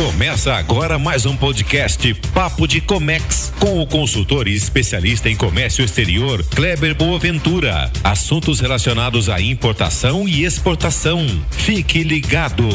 Começa agora mais um podcast Papo de Comex com o consultor e especialista em comércio exterior Kleber Boaventura. Assuntos relacionados à importação e exportação. Fique ligado.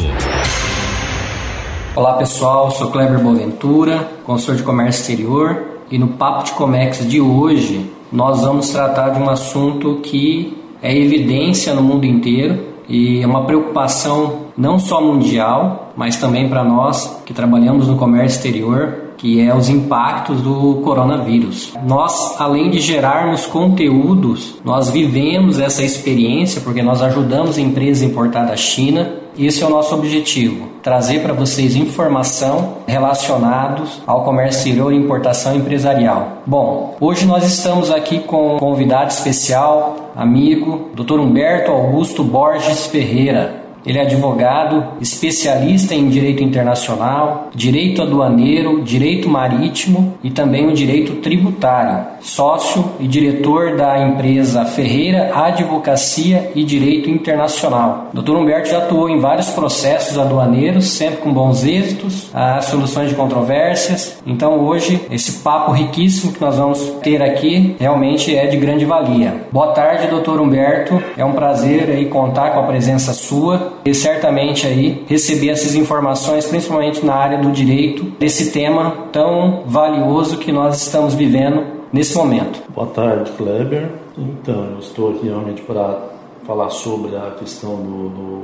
Olá pessoal, sou Kleber Boaventura, consultor de comércio exterior e no Papo de Comex de hoje nós vamos tratar de um assunto que é evidência no mundo inteiro e é uma preocupação não só mundial, mas também para nós que trabalhamos no comércio exterior, que é os impactos do coronavírus. Nós, além de gerarmos conteúdos, nós vivemos essa experiência porque nós ajudamos empresas a importar da China. Esse é o nosso objetivo, trazer para vocês informação relacionados ao comércio exterior e importação empresarial. Bom, hoje nós estamos aqui com um convidado especial, amigo, Dr. Humberto Augusto Borges Ferreira. Ele é advogado, especialista em direito internacional, direito aduaneiro, direito marítimo e também o direito tributário. Sócio e diretor da empresa Ferreira Advocacia e Direito Internacional. Dr. Humberto já atuou em vários processos aduaneiros, sempre com bons êxitos, as soluções de controvérsias. Então hoje esse papo riquíssimo que nós vamos ter aqui realmente é de grande valia. Boa tarde, Dr. Humberto. É um prazer aí contar com a presença sua e certamente aí receber essas informações, principalmente na área do direito, desse tema tão valioso que nós estamos vivendo nesse momento. Boa tarde, Kleber. Então, eu estou aqui realmente para falar sobre a questão do, do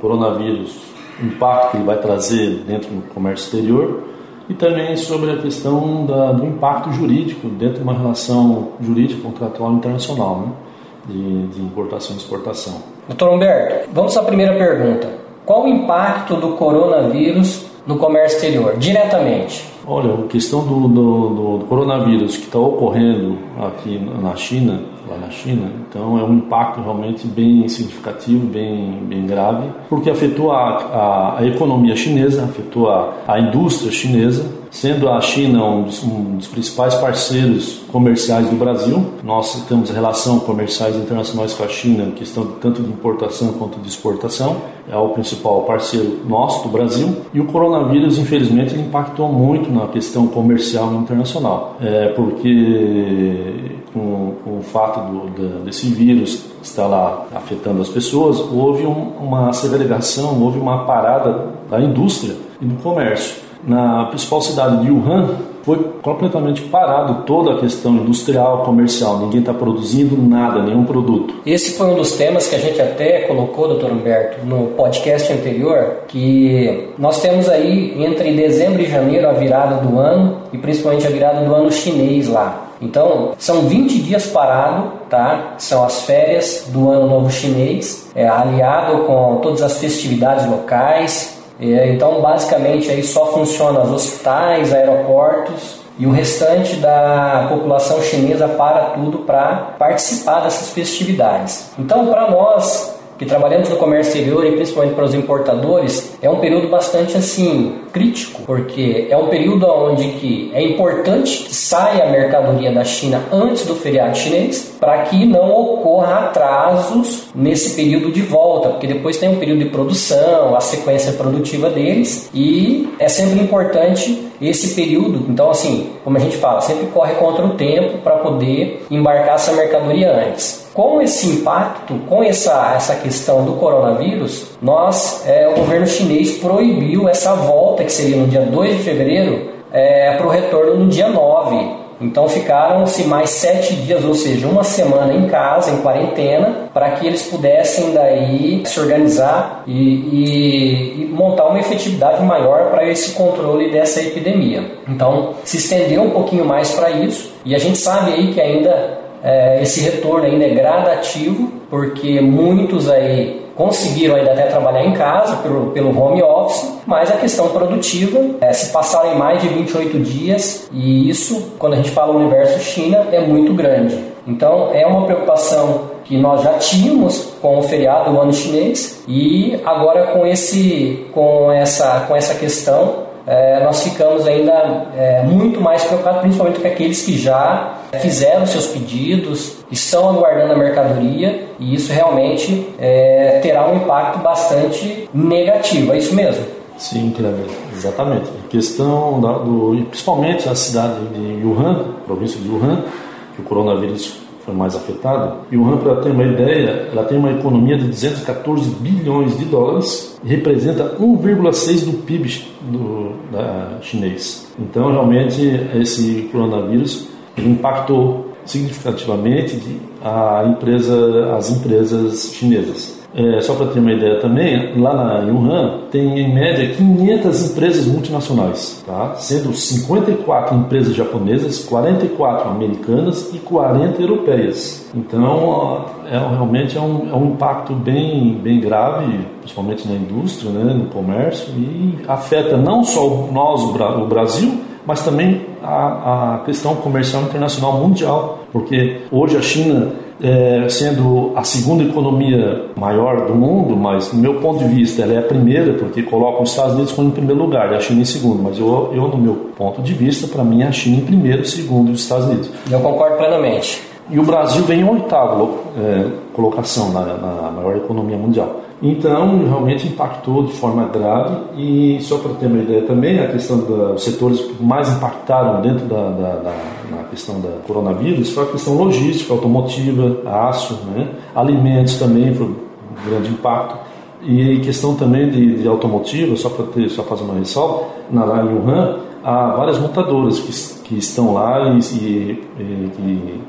coronavírus, o impacto que ele vai trazer dentro do comércio exterior e também sobre a questão da, do impacto jurídico dentro de uma relação jurídica contratual internacional, né? de, de importação e exportação. Doutor Humberto, vamos à primeira pergunta. Qual o impacto do coronavírus no comércio exterior, diretamente? Olha, a questão do, do, do coronavírus que está ocorrendo aqui na China, lá na China, então é um impacto realmente bem significativo, bem, bem grave, porque afetou a, a, a economia chinesa, afetou a, a indústria chinesa, Sendo a China um dos, um dos, principais parceiros comerciais do Brasil, nós temos relação comerciais internacionais com a China, questão tanto de importação quanto de exportação, é o principal parceiro nosso do Brasil. E o coronavírus, infelizmente, impactou muito na questão comercial internacional, é, porque com, com, o fato do, desse vírus estar lá afetando as pessoas, houve um, uma segregação, houve uma parada da indústria e do comércio na principal cidade de Wuhan, foi completamente parado toda a questão industrial, comercial. Ninguém está produzindo nada, nenhum produto. Esse foi um dos temas que a gente até colocou, doutor Humberto, no podcast anterior, que nós temos aí entre dezembro e janeiro a virada do ano e principalmente a virada do ano chinês lá. Então, são 20 dias parado, tá? São as férias do ano novo chinês, é, aliado com todas as festividades locais, então, basicamente, aí só funcionam os hospitais, aeroportos e o restante da população chinesa para tudo para participar dessas festividades. Então, para nós que trabalhamos no comércio exterior e principalmente para os importadores, é um período bastante assim crítico, porque é um período onde que é importante que saia a mercadoria da China antes do feriado chinês, para que não ocorra atrasos nesse período de volta, porque depois tem um período de produção, a sequência produtiva deles, e é sempre importante esse período. Então, assim, como a gente fala, sempre corre contra o tempo para poder embarcar essa mercadoria antes. Com esse impacto, com essa, essa questão do coronavírus, nós, é, o governo chinês proibiu essa volta, que seria no dia 2 de fevereiro, é, para o retorno no dia 9. Então ficaram-se mais sete dias, ou seja, uma semana em casa, em quarentena, para que eles pudessem daí se organizar e, e, e montar uma efetividade maior para esse controle dessa epidemia. Então se estendeu um pouquinho mais para isso e a gente sabe aí que ainda é, esse retorno ainda é gradativo, porque muitos aí conseguiram ainda até trabalhar em casa pelo, pelo home office, mas a questão produtiva é, se passaram mais de 28 dias e isso, quando a gente fala universo China, é muito grande. Então é uma preocupação que nós já tínhamos com o feriado do ano chinês e agora com esse com essa com essa questão é, nós ficamos ainda é, muito mais preocupados, principalmente com aqueles que já fizeram seus pedidos, estão aguardando a mercadoria e isso realmente é, terá um impacto bastante negativo, é isso mesmo? Sim, Cleber, exatamente. A questão da, do, principalmente a cidade de Wuhan, província de Wuhan, que o coronavírus foi mais afetado. E Wuhan, para ter uma ideia, ela tem uma economia de 214 bilhões de dólares e representa 1,6 do PIB do, da chinês. Então, realmente, esse coronavírus impactou significativamente a empresa, as empresas chinesas. É, só para ter uma ideia também, lá na Wuhan tem em média 500 empresas multinacionais, tá? sendo 54 empresas japonesas, 44 americanas e 40 europeias. Então, é, realmente é um, é um impacto bem, bem grave, principalmente na indústria, né, no comércio, e afeta não só nós, o Brasil, mas também a, a questão comercial internacional mundial, porque hoje a China é, sendo a segunda economia maior do mundo, mas do meu ponto de vista ela é a primeira, porque coloca os Estados Unidos como em primeiro lugar e a China em segundo, mas eu, eu no meu ponto de vista, para mim a China em primeiro, segundo os Estados Unidos. Eu concordo plenamente. E o Brasil vem em oitavo é, colocação na, na maior economia mundial. Então, realmente impactou de forma grave e só para ter uma ideia também, a questão dos setores que mais impactaram dentro da, da, da na questão da coronavírus foi a questão logística, automotiva, aço, né? alimentos também foi um grande impacto. E questão também de, de automotiva, só para só fazer uma ressalva, na Wuhan, há várias montadoras que, que estão lá e, e, e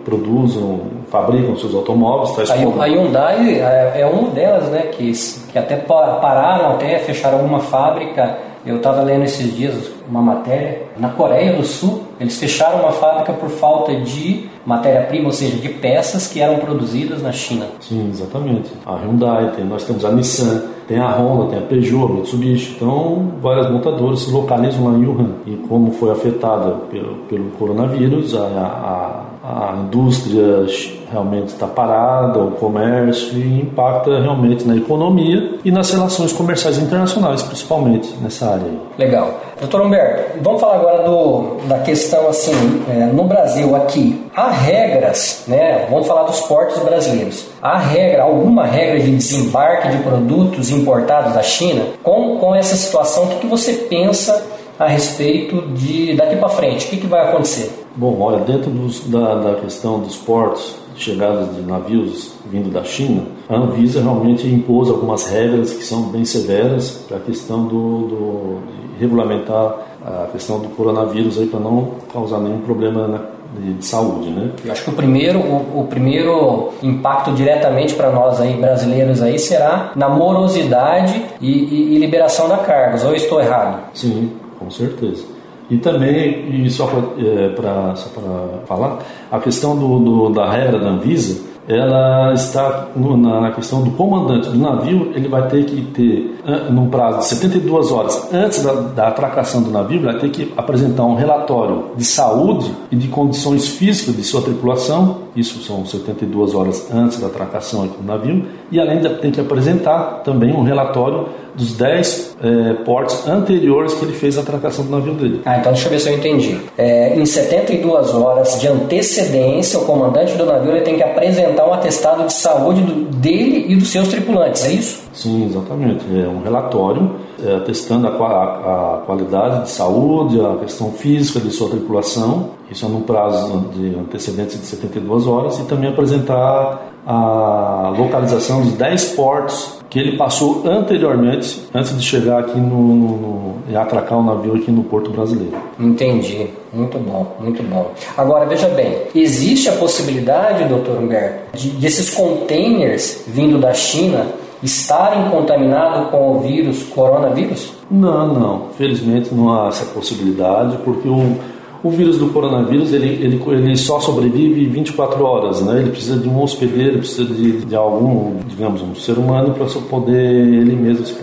fabricam seus automóveis. a, como... a Hyundai é, é uma delas, né, que, que até pararam, até fecharam uma fábrica. Eu estava lendo esses dias uma matéria. Na Coreia do Sul, eles fecharam uma fábrica por falta de matéria-prima, ou seja, de peças que eram produzidas na China. Sim, exatamente. A Hyundai, nós temos a Nissan, tem a Honda, tem a Peugeot, a Mitsubishi. Então, várias montadoras se localizam lá em Wuhan. E como foi afetada pelo, pelo coronavírus, a, a, a indústria realmente está parada, o comércio, e impacta realmente na economia e nas relações comerciais internacionais, principalmente nessa área. Legal. Doutor Humberto, vamos falar agora do, da questão assim, é, no Brasil aqui, há regras, né? Vamos falar dos portos brasileiros. Há regra, alguma regra de desembarque de produtos importados da China? Com, com essa situação, o que, que você pensa a respeito de daqui para frente? O que, que vai acontecer? Bom, olha, dentro dos, da, da questão dos portos, chegadas de navios vindo da China, a Anvisa realmente impôs algumas regras que são bem severas para a questão do, do, de regulamentar a questão do coronavírus aí para não causar nenhum problema na, de, de, saúde, né? Eu acho que o primeiro, o, o primeiro impacto diretamente para nós aí brasileiros aí será na morosidade e, e, e liberação da cargas. Ou estou errado? Sim, com certeza. E também, e só para é, falar, a questão do, do, da regra da Anvisa, ela está no, na, questão do comandante do navio, ele vai ter que ter, num prazo de 72 horas antes da, da atracação do navio, vai ter que apresentar um relatório de saúde e de condições físicas de sua tripulação, isso são 72 horas antes da atracação do navio, e além de tem que apresentar também um relatório dos 10 é, portos anteriores que ele fez a atracação do navio dele. Ah, então deixa eu ver se eu entendi. É, em 72 horas de antecedência, o comandante do navio ele tem que apresentar um atestado de saúde do, dele e dos seus tripulantes, é isso? Sim, exatamente. É um relatório é, atestando a, a, a, qualidade de saúde, a questão física de sua tripulação, isso é num prazo de antecedentes de 72 horas, e também apresentar a localização dos 10 portos que ele passou anteriormente, antes de chegar aqui no, no, no e atracar o navio aqui no porto brasileiro. Entendi. Muito bom, muito bom. Agora veja bem, existe a possibilidade, doutor Humberto, de, desses containers vindo da China estarem contaminados com o vírus coronavírus? Não, não. Felizmente não há essa possibilidade, porque o o vírus do coronavírus ele, ele, ele só sobrevive 24 horas, né? Ele precisa de um hospedeiro, precisa de, de algum, digamos, um ser humano para poder ele mesmo se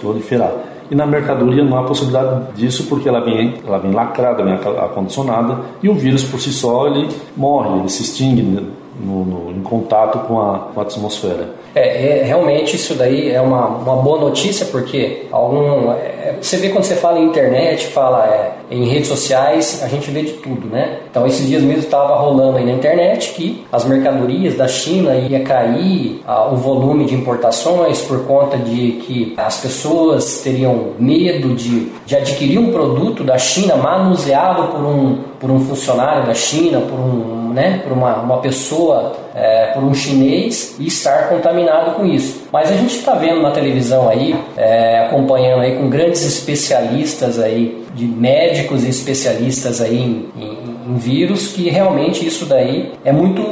proliferar. E na mercadoria não há possibilidade disso porque ela vem, ela vem lacrada, vem acondicionada e o vírus por si só ele morre, ele se extingue no, no, em contato com a, com a atmosfera. É, é, realmente isso daí é uma, uma boa notícia porque algum, é, você vê quando você fala em internet, fala é, em redes sociais, a gente vê de tudo, né? Então esses dias mesmo estava rolando aí na internet que as mercadorias da China ia cair o volume de importações por conta de que as pessoas teriam medo de, de adquirir um produto da China manuseado por um, por um funcionário da China, por um né, por uma, uma pessoa, é, por um chinês e estar contaminado com isso. Mas a gente está vendo na televisão aí, é, acompanhando aí com grandes especialistas aí, de médicos e especialistas aí em, em, em vírus, que realmente isso daí é muito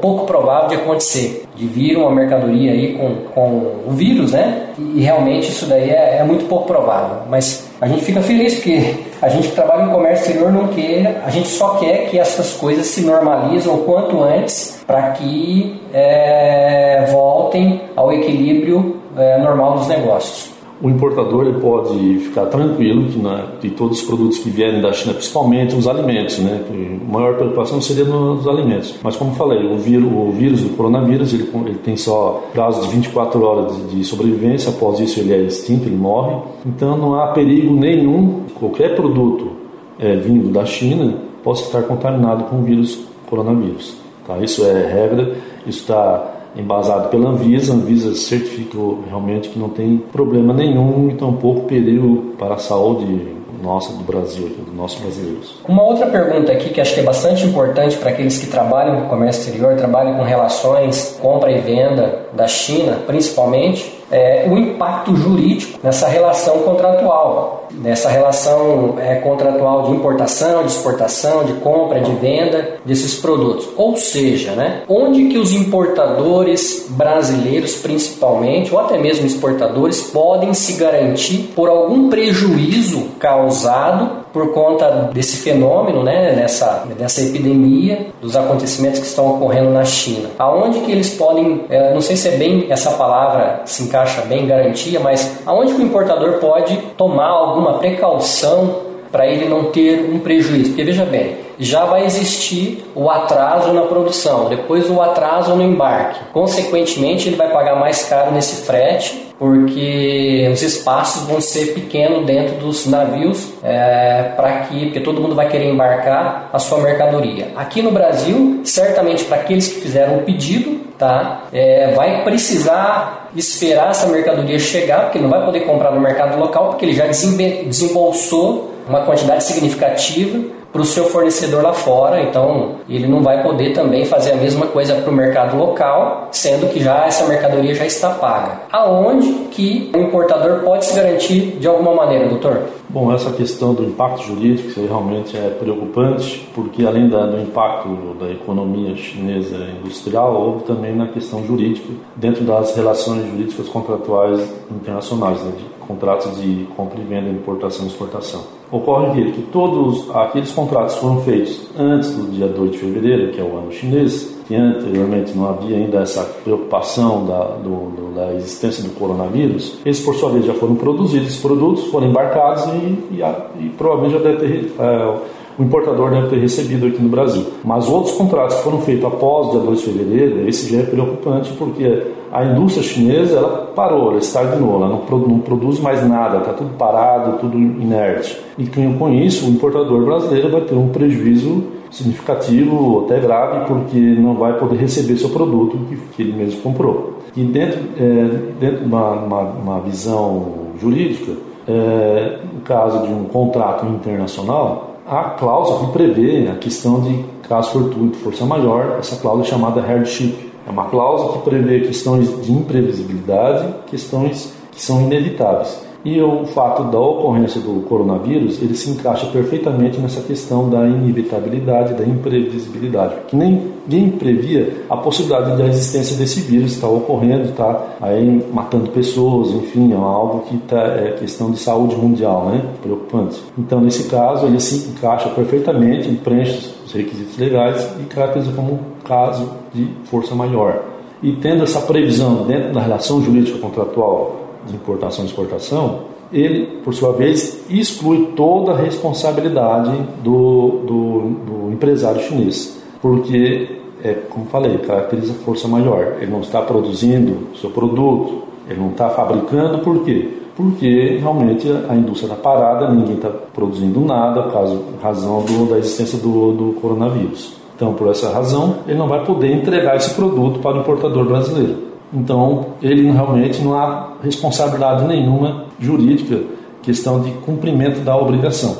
pouco provável de acontecer de vir uma mercadoria aí com, com o vírus, né? E realmente isso daí é, é muito pouco provável. Mas a gente fica feliz porque a gente que trabalha em comércio exterior não quer, a gente só quer que essas coisas se normalizem o quanto antes para que é, voltem ao equilíbrio é, normal dos negócios o importador ele pode ficar tranquilo que, na, que todos os produtos que vierem da China, principalmente os alimentos, né, a maior preocupação seria nos alimentos. Mas como falei, o, vírus, o vírus do coronavírus ele, ele tem só prazo de 24 horas de, de sobrevivência, após isso ele é extinto, ele morre. Então não há perigo nenhum, qualquer produto é, vindo da China possa estar contaminado com o vírus coronavírus. Tá? Isso é regra, isso está embasado pela Anvisa. A Anvisa certificou realmente que não tem problema nenhum e tampouco perigo para a saúde nossa do Brasil, dos nossos brasileiros. Uma outra pergunta aqui que acho que é bastante importante para aqueles que trabalham com comércio exterior, trabalham com relações, compra e venda da China, principalmente, é, o impacto jurídico nessa relação contratual, nessa relação é, contratual de importação, de exportação, de compra, de venda desses produtos. Ou seja, né, onde que os importadores brasileiros, principalmente, ou até mesmo exportadores, podem se garantir por algum prejuízo causado por conta desse fenômeno, né, dessa, dessa epidemia, dos acontecimentos que estão ocorrendo na China. Aonde que eles podem, é, não sei se é bem essa palavra se encaixa bem garantia, mas aonde que o importador pode tomar alguma precaução para ele não ter um prejuízo? Porque veja bem, já vai existir o atraso na produção, depois o atraso no embarque. Consequentemente, ele vai pagar mais caro nesse frete porque os espaços vão ser pequenos dentro dos navios é, para que porque todo mundo vai querer embarcar a sua mercadoria. Aqui no Brasil, certamente para aqueles que fizeram o pedido, tá, é, vai precisar esperar essa mercadoria chegar, porque não vai poder comprar no mercado local, porque ele já desembolsou uma quantidade significativa para o seu fornecedor lá fora, então ele não vai poder também fazer a mesma coisa para o mercado local, sendo que já essa mercadoria já está paga. Aonde que o importador pode se garantir de alguma maneira, doutor? Bom, essa questão do impacto jurídico realmente é preocupante, porque além da, do impacto da economia chinesa industrial, houve também na questão jurídica, dentro das relações jurídicas contratuais internacionais, né, de contratos de compra e venda, importação e exportação. Ocorre que todos aqueles contratos foram feitos antes do dia 2 de fevereiro, que é o ano chinês, que anteriormente não havia ainda essa preocupação da, do, da existência do coronavírus, eles por sua vez já foram produzidos, produtos foram embarcados e, e, e provavelmente já deve ter, é, o importador deve ter recebido aqui no Brasil. Mas outros contratos que foram feitos após o dia 2 de fevereiro, esse já é preocupante porque a indústria chinesa ela parou, ela estagnou, ela não, não produz mais nada, está tudo parado, tudo inerte. E com isso, o importador brasileiro vai ter um prejuízo significativo, até grave, porque não vai poder receber seu produto que, ele mesmo comprou. E dentro, é, dentro de uma, uma, uma visão jurídica, é, no caso de um contrato internacional, há cláusula que prevê a questão de caso fortuito, força maior, essa cláusula é chamada hardship. É uma cláusula que prevê questões de imprevisibilidade, questões que são inevitáveis. E o fato da ocorrência do coronavírus, ele se encaixa perfeitamente nessa questão da inevitabilidade, da imprevisibilidade, que ninguém previa a possibilidade da existência desse vírus estar ocorrendo, tá aí matando pessoas, enfim, é algo que tá, é questão de saúde mundial, né? Preocupante. Então, nesse caso, ele se encaixa perfeitamente, preenche os requisitos legais e caracteriza como um caso de força maior. E tendo essa previsão dentro da relação jurídica contratual de importação e exportação, ele, por sua vez, exclui toda a responsabilidade do, do, do empresário chinês, porque é, como falei, caracteriza força maior. Ele não está produzindo seu produto, ele não está fabricando, por quê? Porque realmente a indústria está parada, ninguém está produzindo nada, caso razão do, da existência do, do coronavírus. Então, por essa razão, ele não vai poder entregar esse produto para o importador brasileiro. Então, ele realmente não há responsabilidade nenhuma jurídica, questão de cumprimento da obrigação.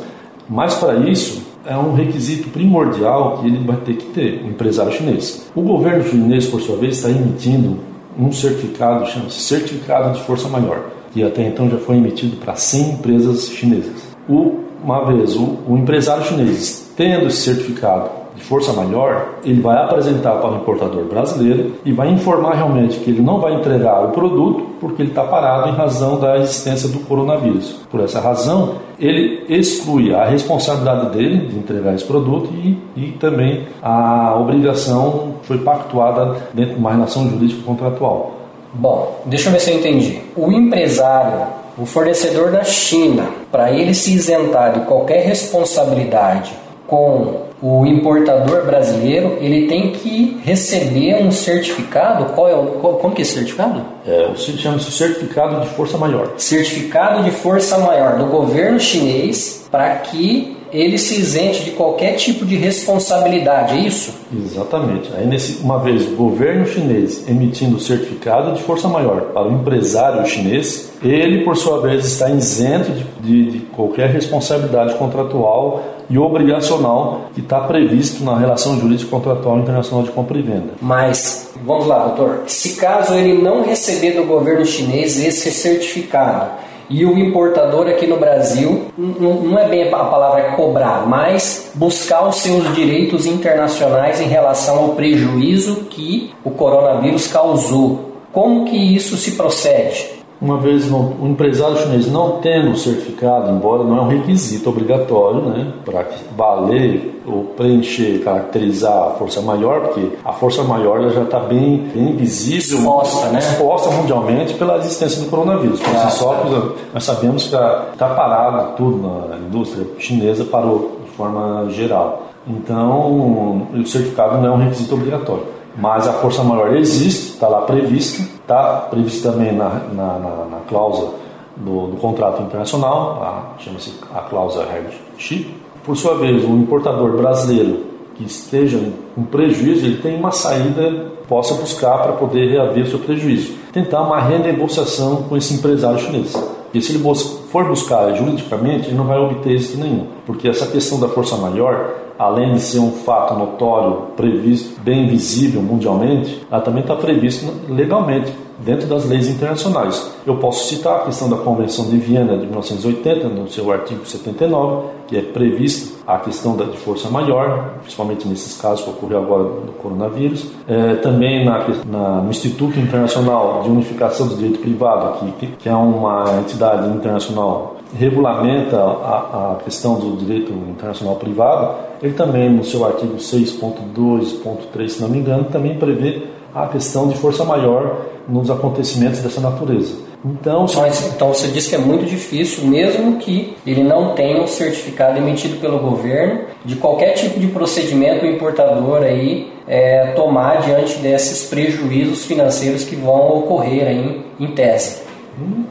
Mas para isso, é um requisito primordial que ele vai ter que ter, o empresário chinês. O governo chinês, por sua vez, está emitindo um certificado, chama-se Certificado de Força Maior, que até então já foi emitido para 100 empresas chinesas. O, uma vez o, o empresário chinês tendo esse certificado de força maior, ele vai apresentar para o importador brasileiro e vai informar realmente que ele não vai entregar o produto porque ele está parado em razão da existência do coronavírus. Por essa razão, ele exclui a responsabilidade dele de entregar esse produto e, e também a obrigação foi pactuada dentro de uma relação jurídica contratual. Bom, deixa eu ver se eu entendi. O empresário, o fornecedor da China, para ele se isentar de qualquer responsabilidade com o importador brasileiro ele tem que receber um certificado. Qual é o, qual, como que é esse certificado? É, chama-se certificado de força maior. Certificado de força maior do governo chinês para que ele se isente de qualquer tipo de responsabilidade, é isso? Exatamente. Aí, nesse, uma vez o governo chinês emitindo o certificado de força maior para o empresário chinês, ele, por sua vez, está isento de, de, de qualquer responsabilidade contratual e obrigacional que está previsto na relação jurídica contratual internacional de compra e venda. Mas, vamos lá, doutor, se caso ele não receber do governo chinês esse certificado, e o importador aqui no Brasil, não é bem a palavra cobrar, mas buscar os seus direitos internacionais em relação ao prejuízo que o coronavírus causou. Como que isso se procede? Uma vez o empresário chinês não tendo o certificado, embora não é um requisito obrigatório né, para valer ou preencher, caracterizar a força maior, porque a força maior já está bem, bem visível, exposta, né? exposta mundialmente pela existência do coronavírus. Por si só, nós sabemos que está parado tudo na indústria chinesa, parou de forma geral. Então, o certificado não é um requisito obrigatório mas a força maior existe, está lá prevista, está previsto também na, na, na, na cláusula do, do, contrato internacional, chama-se a cláusula hardship. Por sua vez, o importador brasileiro que esteja com prejuízo, ele tem uma saída, possa buscar para poder reaver seu prejuízo. Tentar uma renegociação com esse empresário chinês. E se ele for buscar juridicamente, ele não vai obter êxito nenhum, porque essa questão da força maior além de ser um fato notório, previsto, bem visível mundialmente, ela também está previsto legalmente dentro das leis internacionais. Eu posso citar a questão da Convenção de Viena de 1980, no seu artigo 79, que é previsto a questão da, de força maior, principalmente nesses casos que ocorreu agora do coronavírus. É, também na, na, no Instituto Internacional de Unificação do Direito Privado, que, que é uma entidade internacional regulamenta a, a questão do direito internacional privado, ele também, no seu artigo 6.2.3, se não me engano, também prevê a questão de força maior nos acontecimentos dessa natureza. Então, Mas, então você diz que é muito difícil, mesmo que ele não tenha um certificado emitido pelo governo, de qualquer tipo de procedimento o importador aí é, tomar diante desses prejuízos financeiros que vão ocorrer aí em tese.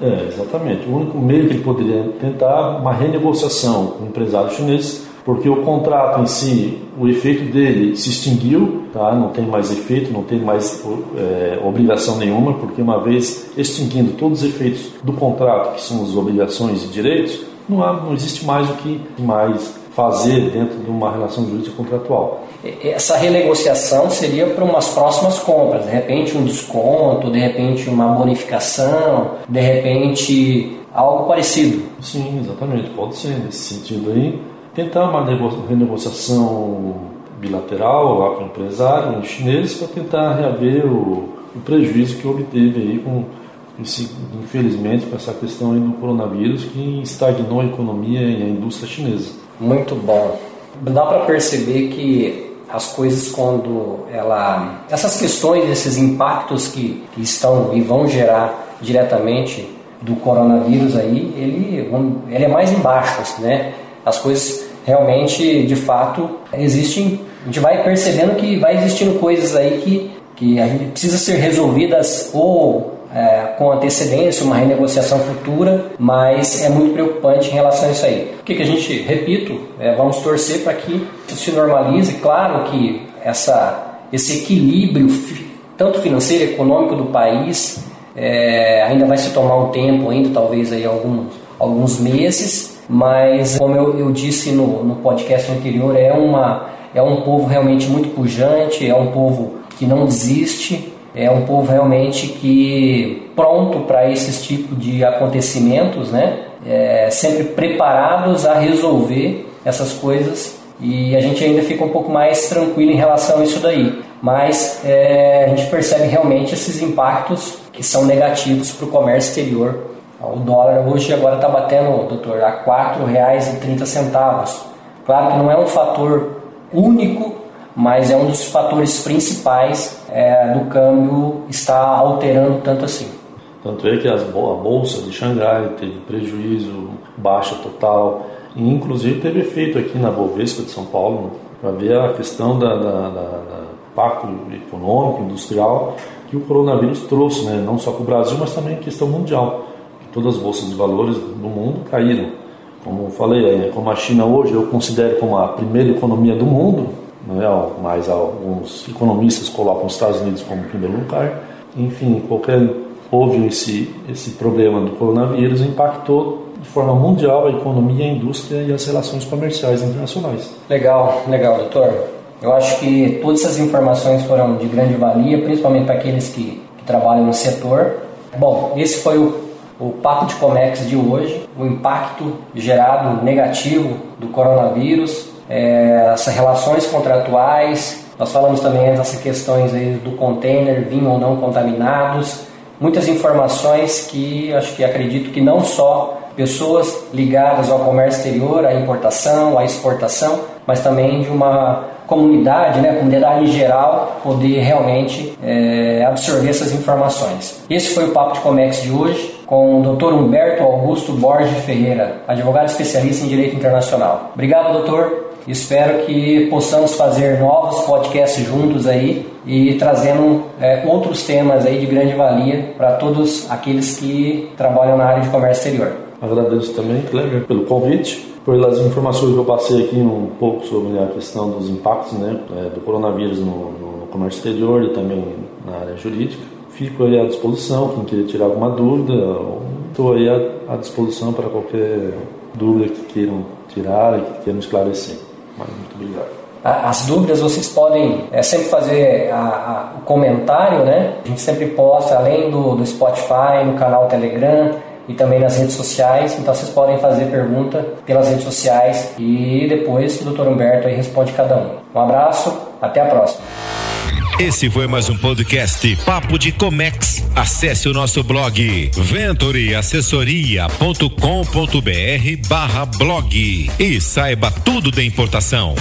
É, exatamente. O único meio que ele poderia tentar uma renegociação com o empresário chinês, porque o contrato em si, o efeito dele se extinguiu, tá? não tem mais efeito, não tem mais é, obrigação nenhuma, porque uma vez extinguindo todos os efeitos do contrato, que são as obrigações e direitos, não, há, não existe mais o que mais fazer dentro de uma relação jurídica contratual. Essa renegociação seria para umas próximas compras, de repente um desconto, de repente uma bonificação, de repente algo parecido. Sim, exatamente, pode ser nesse sentido aí. Tentar uma renegociação bilateral lá com o empresário chinês para tentar reaver o, o prejuízo que obteve aí com esse, infelizmente, com essa questão do coronavírus que estagnou a economia e a indústria chinesa. Muito bom. Dá para perceber que as coisas quando ela essas questões esses impactos que, que, estão e vão gerar diretamente do coronavírus aí ele ele é mais embaixo né as coisas realmente, de fato, existem. A gente vai percebendo que vai existindo coisas aí que, que a gente precisa ser resolvidas ou é, com antecedência, uma renegociação futura, mas é muito preocupante em relação a isso aí. O que, que a gente, repito, é, vamos torcer para que isso se normalize. Claro que essa, esse equilíbrio, tanto financeiro e econômico do país, é, ainda vai se tomar um tempo, ainda talvez aí alguns, alguns meses, mas como eu, eu disse no, no podcast anterior, é, uma, é um povo realmente muito pujante, é um povo que não desiste, é um povo realmente que pronto para esses tipos de acontecimentos, né? É, sempre preparados a resolver essas coisas e a gente ainda fica um pouco mais tranquilo em relação a isso daí. Mas é, a gente percebe realmente esses impactos que são negativos para o comércio exterior. O dólar hoje agora está batendo, doutor, a R$ 4,30. Claro que não é um fator único mas é um dos fatores principais é, do câmbio estar alterando tanto assim. Tanto é que as, a bolsa de Xangai teve prejuízo, baixa total, e inclusive teve efeito aqui na Bovespa de São Paulo, para ver a questão da, da, da, da econômico, industrial, que o coronavírus trouxe, né? não só para o Brasil, mas também em questão mundial. Todas as bolsas de valores do mundo caíram. Como eu falei, é, como a China hoje eu considero como a primeira economia do mundo, né, mas alguns economistas colocam os Estados Unidos como primeiro lugar. Enfim, qualquer houve esse esse problema do coronavírus impactou de forma mundial a economia, a indústria e as relações comerciais internacionais. Legal, legal, doutor. Eu acho que todas essas informações foram de grande valia, principalmente para aqueles que, que trabalham no setor. Bom, esse foi o, o Papo de Comex de hoje, o impacto gerado negativo do coronavírus é, essas relações contratuais. Nós falamos também dessas questões aí do container, vinho ou não contaminados. Muitas informações que acho que acredito que não só pessoas ligadas ao comércio exterior, à importação, à exportação, mas também de uma comunidade, né, comunidade em geral, poder realmente é, absorver essas informações. Esse foi o Papo de Comex de hoje com o Dr. Humberto Augusto Borges Ferreira, advogado especialista em Direito Internacional. Obrigado, doutor. Espero que possamos fazer novos podcasts juntos aí e trazendo é, outros temas aí de grande valia para todos aqueles que trabalham na área de comércio exterior. Agradeço também, Kleber, pelo convite, pelas informações que eu passei aqui um pouco sobre a questão dos impactos né, é, do coronavírus no, no comércio exterior e também na área jurídica. Fico aí à disposição, quem queira tirar alguma dúvida, estou aí à, à disposição para qualquer dúvida que queiram tirar que queiram esclarecer. Muito obrigado. As dúvidas vocês podem é, sempre fazer a, a, o comentário, né? A gente sempre posta, além do, do Spotify, no canal Telegram e também nas redes sociais. Então vocês podem fazer pergunta pelas redes sociais e depois o Dr. Humberto aí responde cada um. Um abraço, até a próxima. Esse foi mais um podcast Papo de Comex. Acesse o nosso blog ventureassessoria.com.br barra blog e saiba tudo da importação.